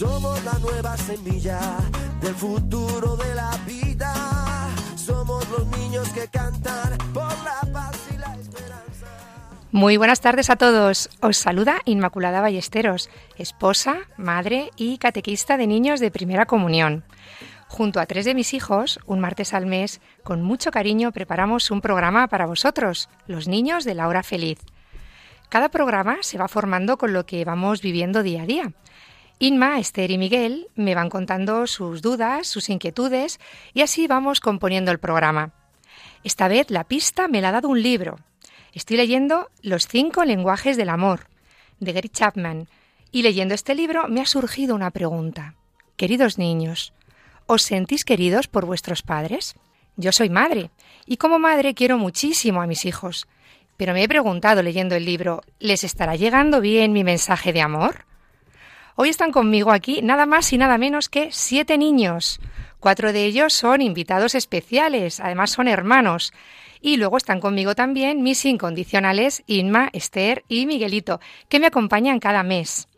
Somos la nueva semilla del futuro de la vida. Somos los niños que cantan por la paz y la esperanza. Muy buenas tardes a todos. Os saluda Inmaculada Ballesteros, esposa, madre y catequista de niños de primera comunión. Junto a tres de mis hijos, un martes al mes, con mucho cariño preparamos un programa para vosotros, los niños de la hora feliz. Cada programa se va formando con lo que vamos viviendo día a día. Inma, Esther y Miguel me van contando sus dudas, sus inquietudes y así vamos componiendo el programa. Esta vez la pista me la ha dado un libro. Estoy leyendo Los cinco lenguajes del amor, de Gary Chapman, y leyendo este libro me ha surgido una pregunta. Queridos niños, ¿os sentís queridos por vuestros padres? Yo soy madre, y como madre quiero muchísimo a mis hijos. Pero me he preguntado leyendo el libro, ¿les estará llegando bien mi mensaje de amor? Hoy están conmigo aquí nada más y nada menos que siete niños. Cuatro de ellos son invitados especiales, además son hermanos. Y luego están conmigo también mis incondicionales Inma, Esther y Miguelito, que me acompañan cada mes.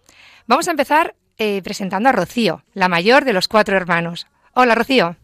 Vamos a empezar eh, presentando a Rocío, la mayor de los cuatro hermanos. Hola, Rocío.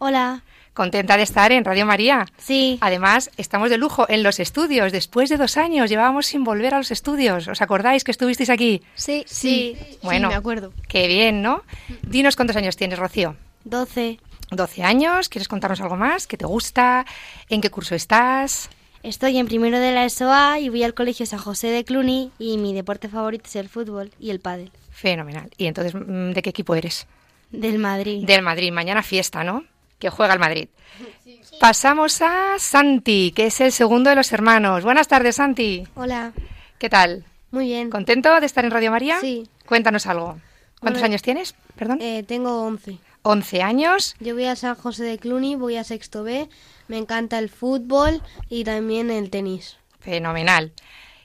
Hola. Contenta de estar en Radio María. Sí. Además, estamos de lujo en los estudios. Después de dos años llevábamos sin volver a los estudios. ¿Os acordáis que estuvisteis aquí? Sí, sí. Bueno, Sí, me acuerdo. Qué bien, ¿no? Dinos cuántos años tienes, Rocío. 12. 12 años. ¿Quieres contarnos algo más? ¿Qué te gusta? ¿En qué curso estás? Estoy en primero de la SOA y voy al colegio San José de Cluny y mi deporte favorito es el fútbol y el pádel. Fenomenal. ¿Y entonces mm, de qué equipo eres? Del Madrid. Del Madrid. Mañana fiesta, ¿no? Que juega el Madrid. Pasamos a Santi, que es el segundo de los hermanos. Buenas tardes, Santi. Hola. ¿Qué tal? Muy bien. ¿Contento de estar en Radio María? Sí. Cuéntanos algo. ¿Cuántos Bueno, años tienes? Perdón. Eh, tengo 11. 11 años. Yo voy a San José de Cluny, voy a sexto B. Me encanta el fútbol y también el tenis. Fenomenal.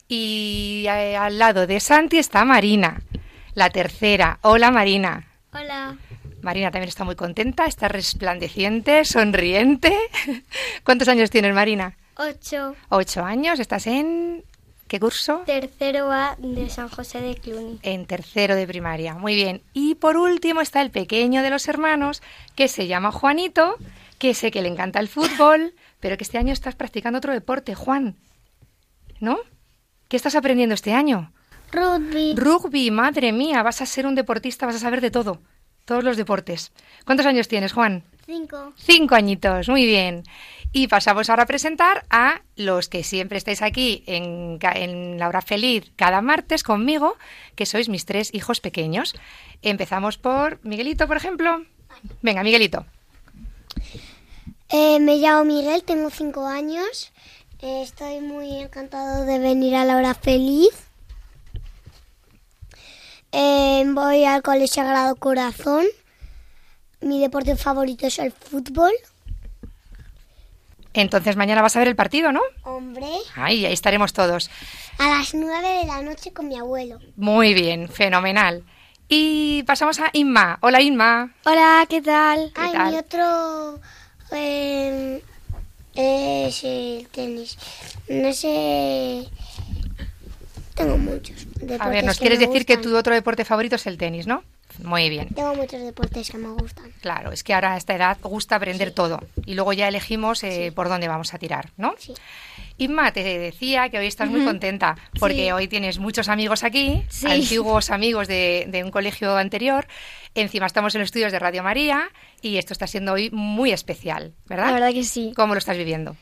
Y eh, al lado de Santi está Marina, la tercera. Hola, Marina. Hola. Marina también está muy contenta, está resplandeciente, sonriente. ¿Cuántos años tienes, Marina? 8. Ocho años. ¿Estás en qué curso? Tercero A de San José de Cluny. En tercero de primaria. Muy bien. Y por último está el pequeño de los hermanos, que se llama Juanito, que sé que le encanta el fútbol, pero que este año estás practicando otro deporte, Juan. ¿No? ¿Qué estás aprendiendo este año? Rugby. Rugby, madre mía, vas a ser un deportista, vas a saber de todo, todos los deportes. ¿Cuántos años tienes, Juan? 5. Cinco añitos, muy bien. Y pasamos ahora a presentar a los que siempre estáis aquí en, en La Hora Feliz cada martes conmigo, que sois mis tres hijos pequeños. Empezamos por Miguelito, por ejemplo. Venga, Miguelito. Eh, me llamo Miguel, tengo 5 años. Eh, estoy muy encantado de venir a la hora feliz. Eh, voy al Colegio Sagrado Corazón. Mi deporte favorito es el fútbol. Entonces mañana vas a ver el partido, ¿no? Hombre. Ay, ahí estaremos todos. A las 9 de la noche con mi abuelo. Muy bien, fenomenal. Y pasamos a Inma. Hola, Inma. Hola, ¿qué tal? ¿Qué Ay, tal? mi otro eh, es el tenis. No sé. Tengo muchos. A ver, nos quieres decir que tu otro deporte favorito es el tenis, ¿no? Muy bien. Tengo muchos deportes que me gustan. Claro, es que ahora a esta edad gusta aprender todo y luego ya elegimos eh, por dónde vamos a tirar, ¿no? Sí. Inma, te decía que hoy estás muy contenta porque Sí. hoy tienes muchos amigos aquí, Sí. antiguos amigos de, de un colegio anterior. Encima estamos en los estudios de Radio María y esto está siendo hoy muy especial, ¿verdad? La verdad que sí. ¿Cómo lo estás viviendo?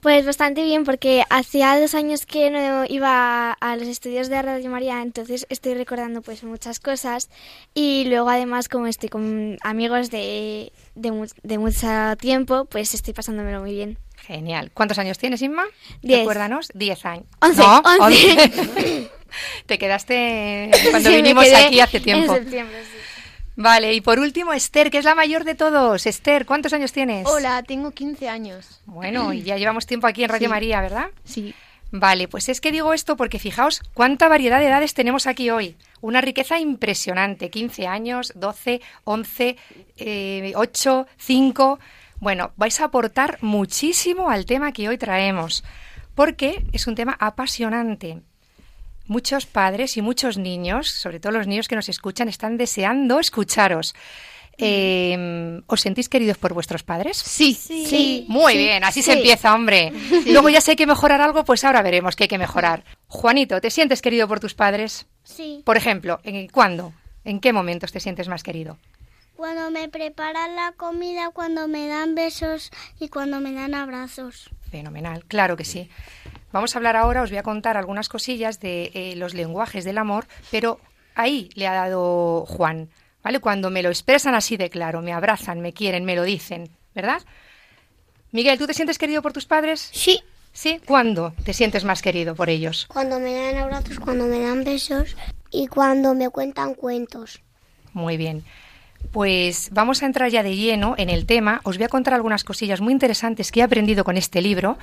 Pues bastante bien, porque hacía dos años que no iba a los estudios de Radio María, entonces estoy recordando pues muchas cosas y luego además como estoy con amigos de, de, de mucho tiempo, pues estoy pasándomelo muy bien. Genial. ¿Cuántos años tienes, Inma? Diez. Recuérdanos. Diez años. Once, No, once. once. Te quedaste cuando Sí, vinimos aquí hace tiempo. En septiembre, sí. Vale, y por último, Esther, que es la mayor de todos. Esther, ¿cuántos años tienes? Hola, tengo 15 años. Bueno, y ya llevamos tiempo aquí en Radio Sí. María, ¿verdad? Sí. Vale, pues es que digo esto porque fijaos cuánta variedad de edades tenemos aquí hoy. Una riqueza impresionante. 15 años, 12, 11, eh, 8, 5. Bueno, vais a aportar muchísimo al tema que hoy traemos, porque es un tema apasionante. Muchos padres y muchos niños, sobre todo los niños que nos escuchan, están deseando escucharos. Eh, ¿Os sentís queridos por vuestros padres? Sí. Sí. Muy Sí, bien, así se empieza, hombre. Luego ya sé hay que mejorar algo, pues ahora veremos que hay que mejorar. Juanito, ¿te sientes querido por tus padres? Sí. Por ejemplo, ¿en cuándo? ¿En qué momentos te sientes más querido? Cuando me preparan la comida, cuando me dan besos y cuando me dan abrazos. Fenomenal, claro que sí. Vamos a hablar ahora, os voy a contar algunas cosillas de eh, los lenguajes del amor, pero ahí le ha dado Juan, ¿vale? Cuando me lo expresan así de claro, me abrazan, me quieren, me lo dicen, ¿verdad? Miguel, ¿tú te sientes querido por tus padres? Sí. Sí. ¿Cuándo te sientes más querido por ellos? Cuando me dan abrazos, cuando me dan besos y cuando me cuentan cuentos. Muy bien. Pues vamos a entrar ya de lleno en el tema. Os voy a contar algunas cosillas muy interesantes que he aprendido con este libro,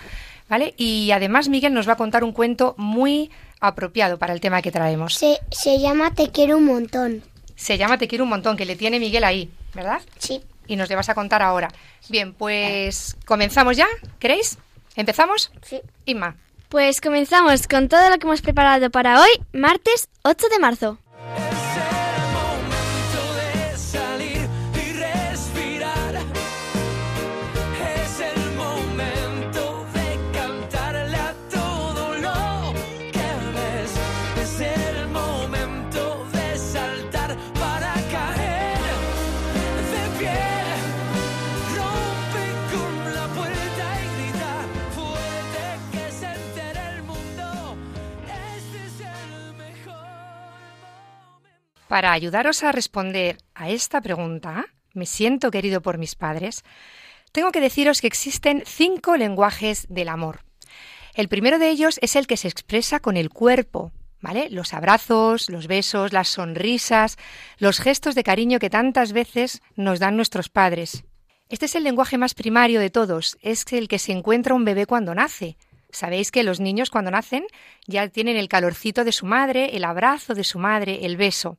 ¿vale? Y además Miguel nos va a contar un cuento muy apropiado para el tema que traemos. Se, se llama Te quiero un montón. Se llama Te quiero un montón, que le tiene Miguel ahí, ¿verdad? Sí. Y nos le vas a contar ahora. Bien, pues comenzamos ya, ¿queréis? ¿Empezamos? Sí. Inma. Pues comenzamos con todo lo que hemos preparado para hoy, martes 8 de marzo. Para ayudaros a responder a esta pregunta, ¿me siento querido por mis padres? Tengo que deciros que existen cinco lenguajes del amor. El primero de ellos es el que se expresa con el cuerpo, ¿vale? Los abrazos, los besos, las sonrisas, los gestos de cariño que tantas veces nos dan nuestros padres. Este es el lenguaje más primario de todos, es el que se encuentra un bebé cuando nace. Sabéis que los niños cuando nacen ya tienen el calorcito de su madre, el abrazo de su madre, el beso.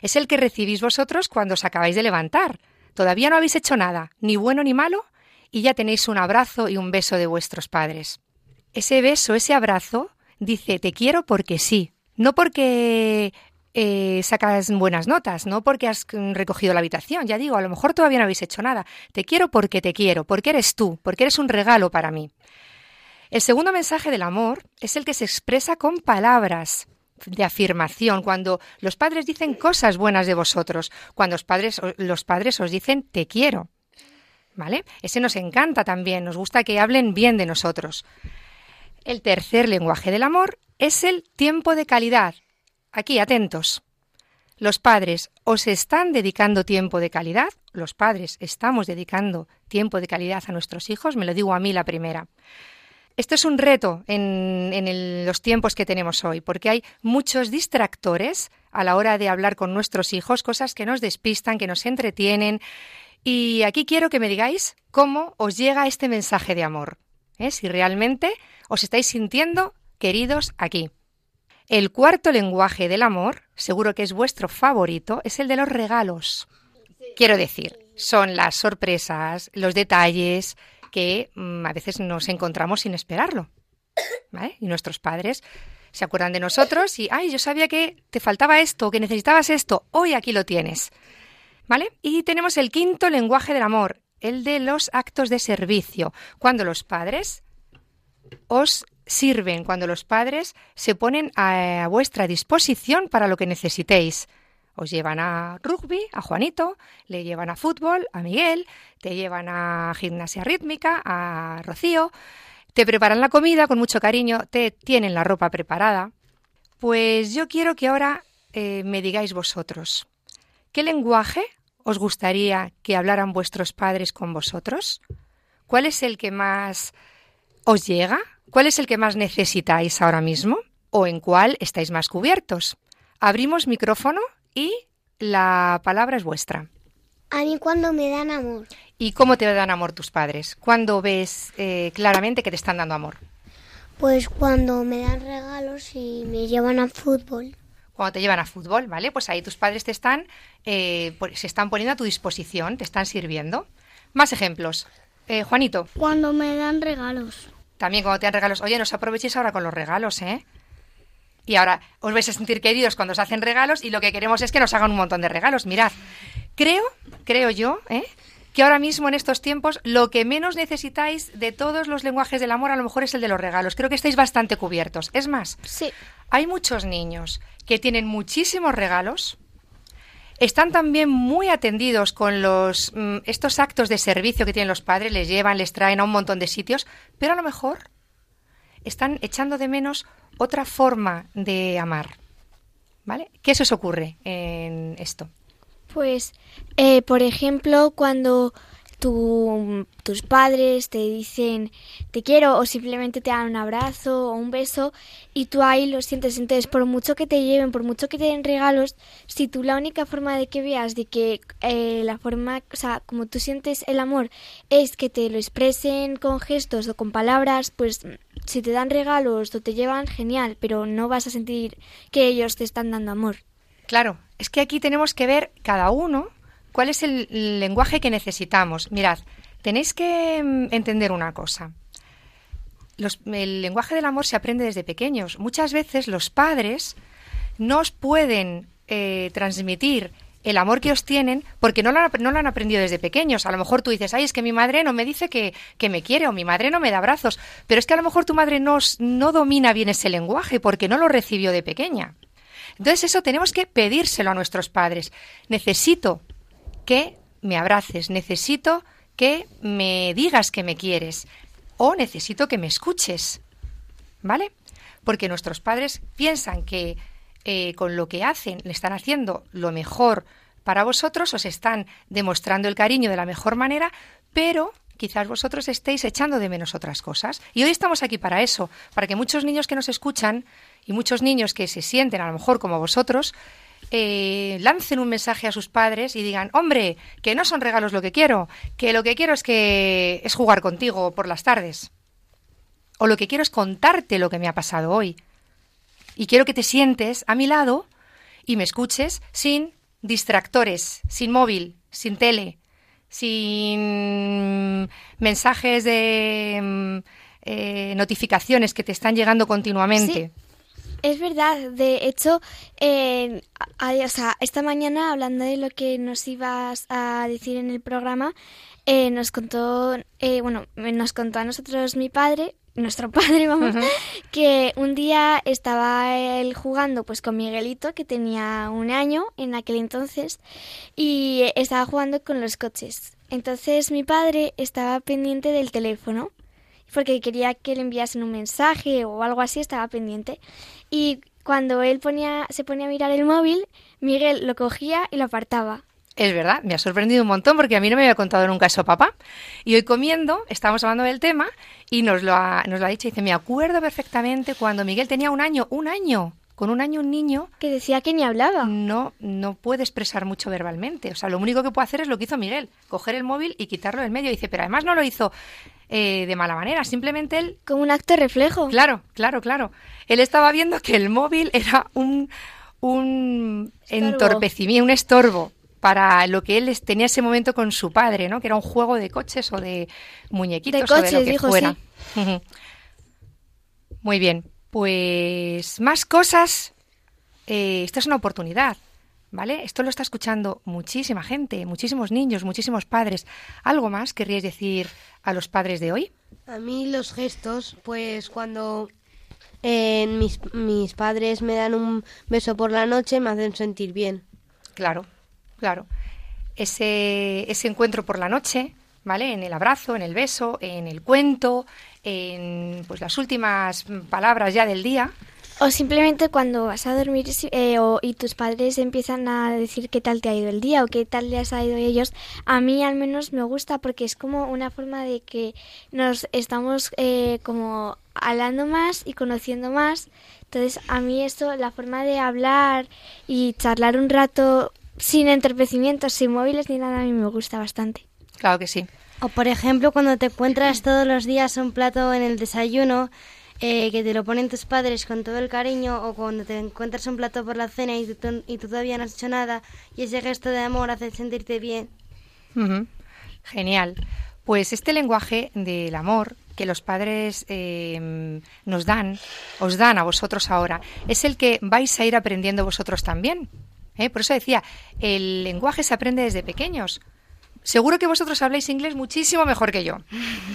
Es el que recibís vosotros cuando os acabáis de levantar. Todavía no habéis hecho nada, ni bueno ni malo, y ya tenéis un abrazo y un beso de vuestros padres. Ese beso, ese abrazo, dice te quiero porque sí, no porque eh, sacas buenas notas, no porque has recogido la habitación, ya digo, a lo mejor todavía no habéis hecho nada. Te quiero porque te quiero, porque eres tú, porque eres un regalo para mí. El segundo mensaje del amor es el que se expresa con palabras de afirmación, cuando los padres dicen cosas buenas de vosotros, cuando los padres, los padres os dicen te quiero. ¿Vale? Ese nos encanta también, nos gusta que hablen bien de nosotros. El tercer lenguaje del amor es el tiempo de calidad. Aquí, atentos. Los padres os están dedicando tiempo de calidad, los padres estamos dedicando tiempo de calidad a nuestros hijos, me lo digo a mí la primera. Esto es un reto en, los tiempos que tenemos hoy, porque hay muchos distractores a la hora de hablar con nuestros hijos, cosas que nos despistan, que nos entretienen. Y aquí quiero que me digáis cómo os llega este mensaje de amor. ¿eh? Si realmente os estáis sintiendo queridos aquí. El cuarto lenguaje del amor, seguro que es vuestro favorito, es el de los regalos. Quiero decir, son las sorpresas, los detalles que mm, a veces nos encontramos sin esperarlo. Y nuestros padres se acuerdan de nosotros y, ay, yo sabía que te faltaba esto, que necesitabas esto, hoy aquí lo tienes. ¿Vale? Y tenemos el quinto lenguaje del amor, el de los actos de servicio, cuando los padres os sirven, cuando los padres se ponen a vuestra disposición para lo que necesitéis. Os llevan a rugby, a Juanito, le llevan a fútbol, a Miguel, te llevan a gimnasia rítmica, a Rocío, te preparan la comida con mucho cariño, te tienen la ropa preparada. Pues yo quiero que ahora eh, me digáis vosotros, ¿qué lenguaje os gustaría que hablaran vuestros padres con vosotros? ¿Cuál es el que más os llega? ¿Cuál es el que más necesitáis ahora mismo? ¿O en cuál estáis más cubiertos? Abrimos micrófono y la palabra es vuestra. A mí cuando me dan amor. ¿Y cómo te dan amor tus padres? ¿Cuándo ves eh, claramente que te están dando amor? Pues cuando me dan regalos y me llevan a fútbol. Cuando te llevan a fútbol, ¿vale? Pues ahí tus padres te están, eh, por- se están poniendo a tu disposición, te están sirviendo. Más ejemplos. Eh, Juanito, Cuando me dan regalos. también cuando te dan regalos. Oye, no os aprovechéis ahora con los regalos, ¿eh? Y ahora os vais a sentir queridos cuando os hacen regalos y lo que queremos es que nos hagan un montón de regalos. Mirad, creo, creo yo, ¿eh? que ahora mismo en estos tiempos lo que menos necesitáis de todos los lenguajes del amor a lo mejor es el de los regalos. Creo que estáis bastante cubiertos. Es más, Sí. hay muchos niños que tienen muchísimos regalos, están también muy atendidos con los mm, estos actos de servicio que tienen los padres, les llevan, les traen a un montón de sitios, pero a lo mejor están echando de menos otra forma de amar. ¿Vale? ¿Qué se os ocurre en esto? Pues, eh, por ejemplo, cuando tu- tus padres te dicen te quiero o simplemente te dan un abrazo o un beso y tú ahí lo sientes. Entonces, por mucho que te lleven, por mucho que te den regalos, si tú la única forma de que veas de que eh, la forma, o sea, como tú sientes el amor es que te lo expresen con gestos o con palabras, pues si te dan regalos o te llevan, genial, pero no vas a sentir que ellos te están dando amor. Claro, es que aquí tenemos que ver cada uno cuál es el lenguaje que necesitamos. Mirad, tenéis que mm, entender una cosa. El lenguaje del amor se aprende desde pequeños. Muchas veces los padres no os pueden eh, transmitir el amor que os tienen porque no lo, han, no aprendido desde pequeños. A lo mejor tú dices, ay, es que mi madre no me dice que, me quiere o mi madre no me da abrazos. Pero es que a lo mejor tu madre no domina bien ese lenguaje porque no lo recibió de pequeña. Entonces eso tenemos que pedírselo a nuestros padres. Necesito que me abraces, necesito que me digas que me quieres o necesito que me escuches. ¿Vale? Porque nuestros padres piensan que eh, con lo que hacen le están haciendo lo mejor para vosotros, os están demostrando el cariño de la mejor manera, pero quizás vosotros estéis echando de menos otras cosas. Y hoy estamos aquí para eso, para que muchos niños que nos escuchan y muchos niños que se sienten a lo mejor como vosotros, eh, lancen un mensaje a sus padres y digan, hombre, que no son regalos lo que quiero, que lo que quiero es que es jugar contigo por las tardes. O lo que quiero es contarte lo que me ha pasado hoy. Y quiero que te sientes a mi lado y me escuches sin distractores, sin móvil, sin tele, sin mensajes de mm, eh, notificaciones que te están llegando continuamente. Es verdad, de hecho, eh, esta mañana, hablando de lo que nos ibas a decir en el programa, eh, nos contó, eh, bueno, nos contó a nosotros mi padre, nuestro padre, vamos, que un día estaba él jugando pues con Miguelito, que tenía un año en aquel entonces, y estaba jugando con los coches. Entonces mi padre estaba pendiente del teléfono porque quería que le enviasen un mensaje o algo así, estaba pendiente. Y cuando él ponía, se ponía a mirar el móvil, Miguel lo cogía y lo apartaba. Es verdad, me ha sorprendido un montón porque a mí no me había contado nunca eso papá. Y hoy comiendo, estábamos hablando del tema y nos lo ha, nos lo ha dicho. Dice, me acuerdo perfectamente cuando Miguel tenía un año, un año, con un año un niño Que decía que ni hablaba. no, no puede expresar mucho verbalmente. O sea, lo único que puede hacer es lo que hizo Miguel, coger el móvil y quitarlo del medio. Dice, pero además no lo hizo eh, de mala manera, simplemente él Como un acto de reflejo. Claro, claro, claro. Él estaba viendo que el móvil era un, un Estorbo. entorpecimiento, un estorbo para lo que él tenía ese momento con su padre, ¿no? Que era un juego de coches o de muñequitos De o de lo que dijo, fuera. Muy bien, pues más cosas. Eh, esta es una oportunidad, ¿vale? Esto lo está escuchando muchísima gente, muchísimos niños, muchísimos padres. ¿Algo más querríais decir a los padres de hoy? A mí los gestos, pues cuando eh, mis, mis padres me dan un beso por la noche me hacen sentir bien. Claro, claro. Ese, ese encuentro por la noche, ¿vale? En el abrazo, en el beso, en el cuento, en pues las últimas palabras ya del día. O simplemente cuando vas a dormir eh, y tus padres empiezan a decir qué tal te ha ido el día o qué tal les ha ido ellos, a mí al menos me gusta porque es como una forma de que nos estamos eh, como hablando más y conociendo más. Entonces a mí esto, la forma de hablar y charlar un rato sin entorpecimientos, sin móviles ni nada, a mí me gusta bastante. Claro que sí. O por ejemplo, cuando te encuentras todos los días un plato en el desayuno eh, que te lo ponen tus padres con todo el cariño, o cuando te encuentras un plato por la cena y tú, y tú todavía no has hecho nada, y ese gesto de amor hace sentirte bien. Genial. Pues este lenguaje del amor que los padres eh, nos dan, os dan a vosotros ahora, es el que vais a ir aprendiendo vosotros también. ¿Eh? Por eso decía, el lenguaje se aprende desde pequeños. Seguro que vosotros habláis inglés muchísimo mejor que yo.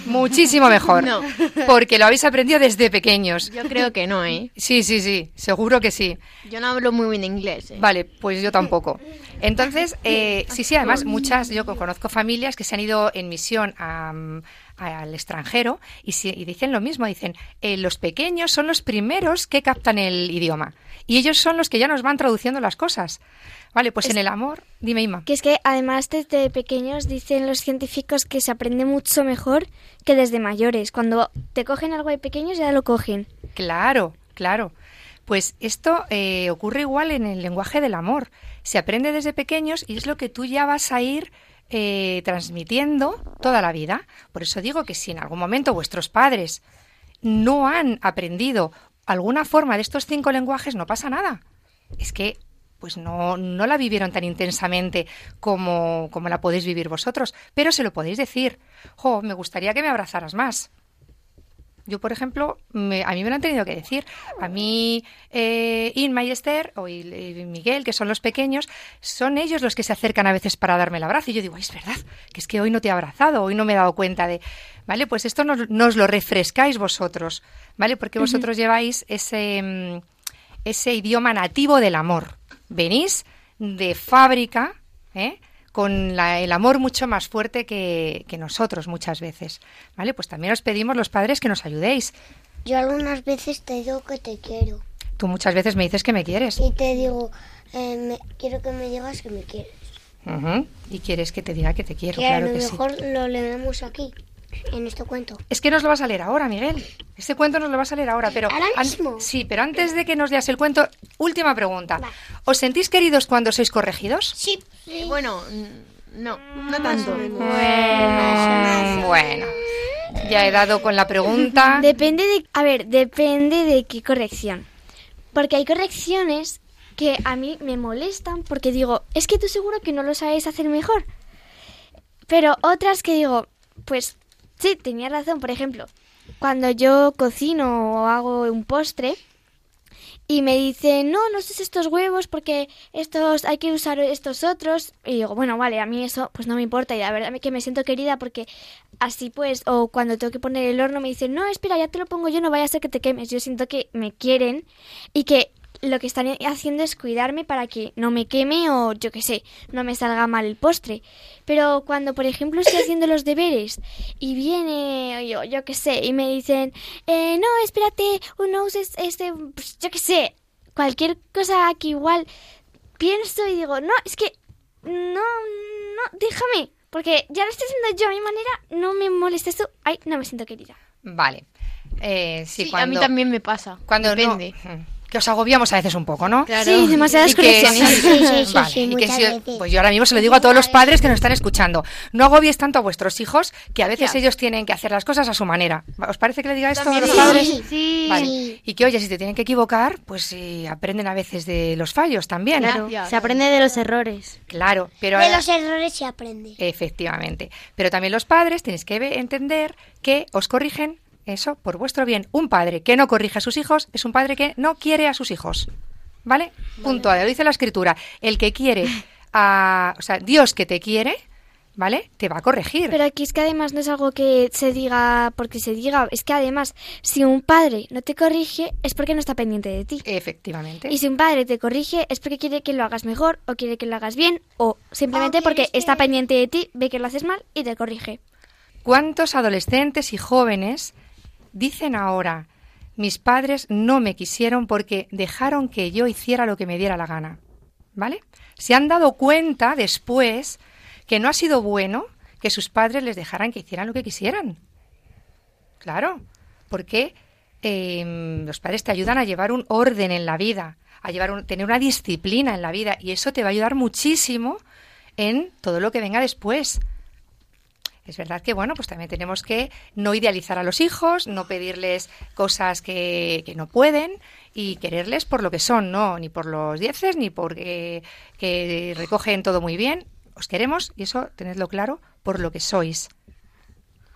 Muchísimo mejor. No. Porque lo habéis aprendido desde pequeños. Yo creo que no, ¿eh? Sí, sí, sí. Seguro que sí. Yo no hablo muy bien inglés. ¿eh? Vale, pues yo tampoco. Entonces, eh, sí, sí, además muchas, yo conozco familias que se han ido en misión a, mm, al extranjero y, si- y dicen lo mismo, dicen, eh, los pequeños son los primeros que captan el idioma y ellos son los que ya nos van traduciendo las cosas. Vale, pues en el amor, dime Ima. Que es que además desde pequeños dicen los científicos que se aprende mucho mejor que desde mayores. Cuando te cogen algo de pequeños ya lo cogen. Claro, claro. Pues esto eh, ocurre igual en el lenguaje del amor. Se aprende desde pequeños y es lo que tú ya vas a ir eh, transmitiendo toda la vida. Por eso digo que si en algún momento vuestros padres no han aprendido alguna forma de estos cinco lenguajes, no pasa nada. Es que pues no, no la vivieron tan intensamente como, como la podéis vivir vosotros, pero se lo podéis decir. Jo, me gustaría que me abrazaras más. Yo, por ejemplo, me- a mí me lo han tenido que decir. A mí, eh, Inma y Esther, o y- y Miguel, que son los pequeños, son ellos los que se acercan a veces para darme el abrazo. Y yo digo, "Ay, es verdad, que es que hoy no te he abrazado, hoy no me he dado cuenta de... ¿Vale? Pues esto nos, nos lo refrescáis vosotros, ¿vale? Porque vosotros lleváis ese, mm, ese idioma nativo del amor. Venís de fábrica, ¿eh? Con la- el amor mucho más fuerte que, que nosotros muchas veces. ¿Vale? Pues también os pedimos los padres que nos ayudéis. Yo algunas veces te digo que te quiero. Tú muchas veces me dices que me quieres. Y te digo, eh, me- quiero que me digas que me quieres. Ujú. Y quieres que te diga que te quiero, que a claro lo que sí. mejor lo leemos aquí, en este cuento. Es que nos lo vas a leer ahora, Miguel. Este cuento nos lo vas a leer ahora, pero ¿Ahora mismo? sí, pero antes de que nos leas el cuento, última pregunta. ¿Os sentís queridos cuando sois corregidos? Sí. Eh, bueno, no, no tanto. Mm, bueno, ya he dado con la pregunta. Depende de, a ver, depende de qué corrección. Porque hay correcciones que a mí me molestan porque digo, es que tú seguro que no lo sabes hacer mejor. Pero otras que digo, pues sí, tenía razón. Por ejemplo, cuando yo cocino o hago un postre y me dicen, no, no uses estos huevos porque estos hay que usar estos otros. Y digo, bueno, vale, a mí eso pues no me importa y la verdad que me siento querida porque así pues, o cuando tengo que poner el horno me dicen, no, espera, ya te lo pongo yo, no vaya a ser que te quemes. Yo siento que me quieren y que lo que están haciendo es cuidarme para que no me queme o yo qué sé, no me salga mal el postre. Pero cuando, por ejemplo, estoy haciendo los deberes y viene, yo, yo qué sé, y me dicen, eh, no, espérate, no uses este, pues, yo qué sé, cualquier cosa que igual pienso y digo, no, es que, no, no, déjame, porque ya lo estoy haciendo yo a mi manera, no me molestes tú, ay, no me siento querida. Vale. Eh, sí, Sí, cuando, a mí también me pasa. cuando no- Depende. Que os agobiamos a veces un poco, ¿no? Claro. Sí, demasiadas correcciones. Sí, sí, sí, Vale, sí, y que muchas si- veces. pues yo ahora mismo se lo digo a todos los padres que nos están escuchando. No agobies tanto a vuestros hijos, que a veces Ya. ellos tienen que hacer las cosas a su manera. ¿Os parece que le diga esto a los padres? Sí. Vale. Y que, oye, si te tienen que equivocar, pues sí, aprenden a veces de los fallos también. ¿eh? Claro, Ya, se aprende de los errores. Claro, pero... De los errores se aprende. Efectivamente. Pero también los padres tenéis que entender que os corrigen eso por vuestro bien. Un padre que no corrige a sus hijos es un padre que no quiere a sus hijos. ¿Vale? Punto. Lo dice la escritura. El que quiere a. O sea, Dios que te quiere, ¿vale? Te va a corregir. Pero aquí es que además no es algo que se diga porque se diga, es que además si un padre no te corrige es porque no está pendiente de ti. Efectivamente. Y si un padre te corrige es porque quiere que lo hagas mejor o quiere que lo hagas bien o simplemente O porque que- está pendiente de ti, ve que lo haces mal y te corrige. ¿Cuántos adolescentes y jóvenes dicen ahora, mis padres no me quisieron porque dejaron que yo hiciera lo que me diera la gana. ¿Vale? Se han dado cuenta después que no ha sido bueno que sus padres les dejaran que hicieran lo que quisieran. Claro, porque em, los padres te ayudan a llevar un orden en la vida, a llevar un, tener una disciplina en la vida y eso te va a ayudar muchísimo en todo lo que venga después. Es verdad que, bueno, pues también tenemos que no idealizar a los hijos, no pedirles cosas que, que no pueden y quererles por lo que son, no ni por los dieces, ni porque que recogen todo muy bien. Os queremos, y eso tenedlo claro, por lo que sois.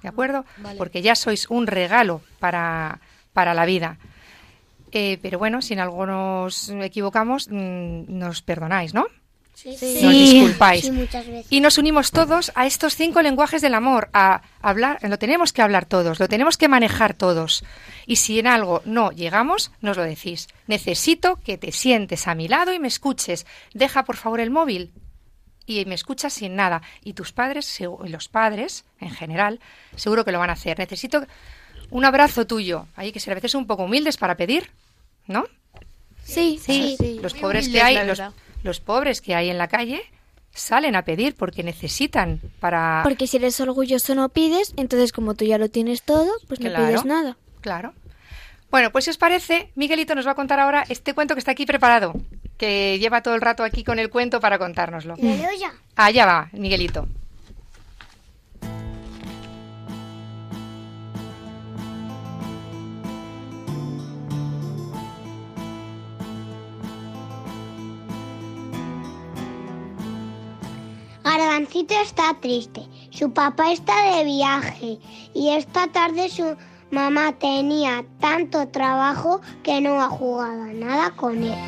¿De acuerdo? Porque ya sois un regalo para, para la vida. Eh, pero bueno, si en algo nos equivocamos, mm, nos perdonáis, ¿no? Sí, Nos disculpáis. Sí, muchas veces. Y nos unimos todos a estos cinco lenguajes del amor, a hablar, lo tenemos que hablar todos, lo tenemos que manejar todos. Y si en algo no llegamos, nos lo decís. Necesito que te sientes a mi lado y me escuches. Deja por favor el móvil y me escuchas sin nada. Y tus padres, y los padres en general, seguro que lo van a hacer. Necesito un abrazo tuyo. Hay que ser a veces un poco humildes para pedir, ¿no? Sí, Sí, los Muy pobres que hay, los. Los pobres que hay en la calle salen a pedir porque necesitan para Porque si eres orgulloso no pides, entonces como tú ya lo tienes todo, pues no Claro. pides nada. Claro. Bueno, pues si os parece, Miguelito nos va a contar ahora este cuento que está aquí preparado, que lleva todo el rato aquí con el cuento para contárnoslo. Allá va, Miguelito. Garbancito está triste. Su papá está de viaje y esta tarde su mamá tenía tanto trabajo que no ha jugado nada con él.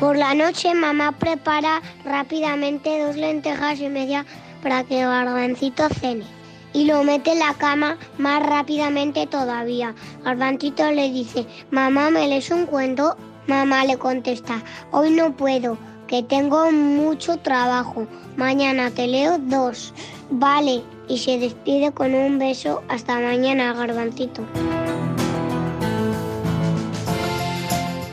Por la noche mamá prepara rápidamente dos lentejas y media para que Garbancito cene y lo mete en la cama más rápidamente todavía. Garbancito le dice, mamá, ¿me lees un cuento? Mamá le contesta, hoy no puedo, que tengo mucho trabajo. Mañana te leo dos. Vale, y se despide con un beso. Hasta mañana, Garbancito.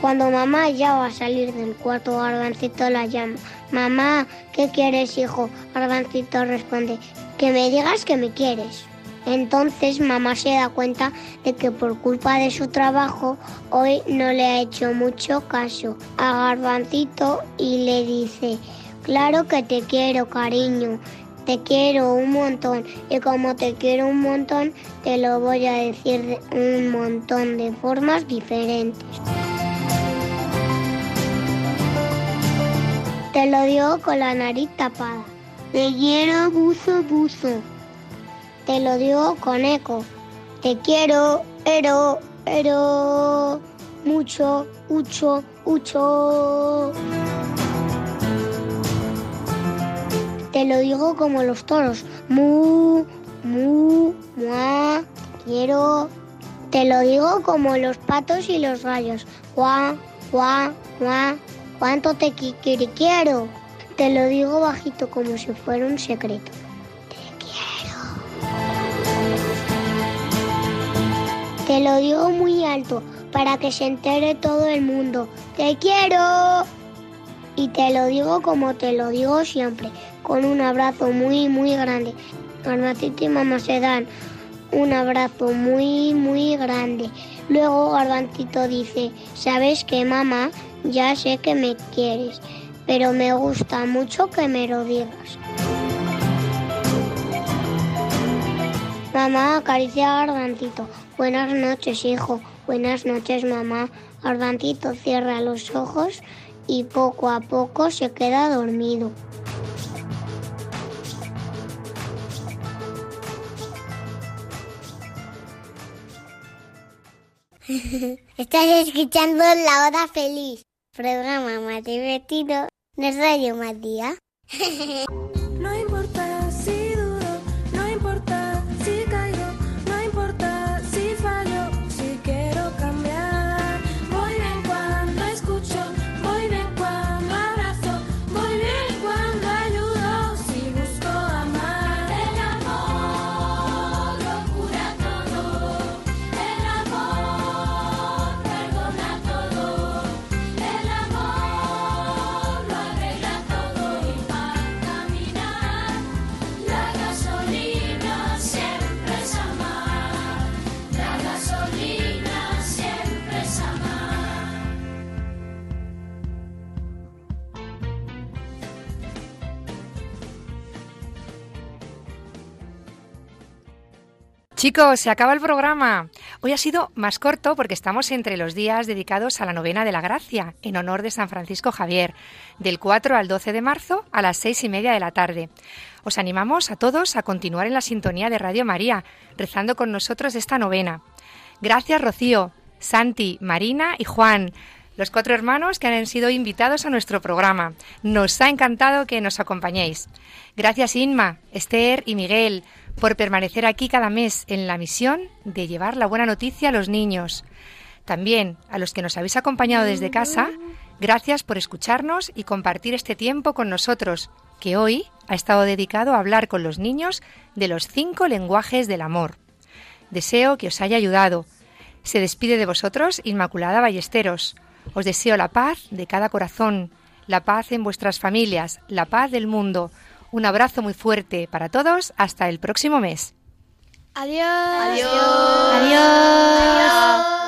Cuando mamá ya va a salir del cuarto, Garbancito la llama. Mamá, ¿qué quieres, hijo? Garbancito responde, que me digas que me quieres. Entonces mamá se da cuenta de que por culpa de su trabajo hoy no le ha hecho mucho caso a Garbancito y le dice, claro que te quiero, cariño, te quiero un montón y como te quiero un montón te lo voy a decir de un montón de formas diferentes. Te lo digo con la nariz tapada. Te quiero, buzo, buzo. Te lo digo con eco. Te quiero, ero, ero. Mucho, mucho, mucho. Te lo digo como los toros. Mu, mu, mua. Quiero. Te lo digo como los patos y los gallos. Guau, guau, guau. ¿Cuánto te qui- qui- quiero? Te lo digo bajito como si fuera un secreto. Te lo digo muy alto para que se entere todo el mundo. Te quiero. Y te lo digo como te lo digo siempre, con un abrazo muy, muy grande. Garbancito y mamá se dan un abrazo muy, muy grande. Luego Garbancito dice, ¿sabes qué, mamá? Ya sé que me quieres, pero me gusta mucho que me lo digas. Mamá acaricia a Garbancito. Buenas noches, hijo. Buenas noches, mamá. Garbancito cierra los ojos y poco a poco se queda dormido. Estás escuchando La Hora Feliz, programa más divertido de Radio Matías. Chicos, se acaba el programa. Hoy ha sido más corto porque estamos entre los días dedicados a la novena de la gracia, en honor de San Francisco Javier, del 4 al 12 de marzo a las seis y media de la tarde. Os animamos a todos a continuar en la sintonía de Radio María, rezando con nosotros esta novena. Gracias, Rocío, Santi, Marina y Juan los cuatro hermanos que han sido invitados a nuestro programa. Nos ha encantado que nos acompañéis. Gracias Inma, Esther y Miguel por permanecer aquí cada mes en la misión de llevar la buena noticia a los niños. También a los que nos habéis acompañado desde casa, gracias por escucharnos y compartir este tiempo con nosotros, que hoy ha estado dedicado a hablar con los niños de los cinco lenguajes del amor. Deseo que os haya ayudado. Se despide de vosotros Inmaculada Ballesteros. Os deseo la paz de cada corazón, la paz en vuestras familias, la paz del mundo. Un abrazo muy fuerte para todos. Hasta el próximo mes. Adiós. Adiós. Adiós. Así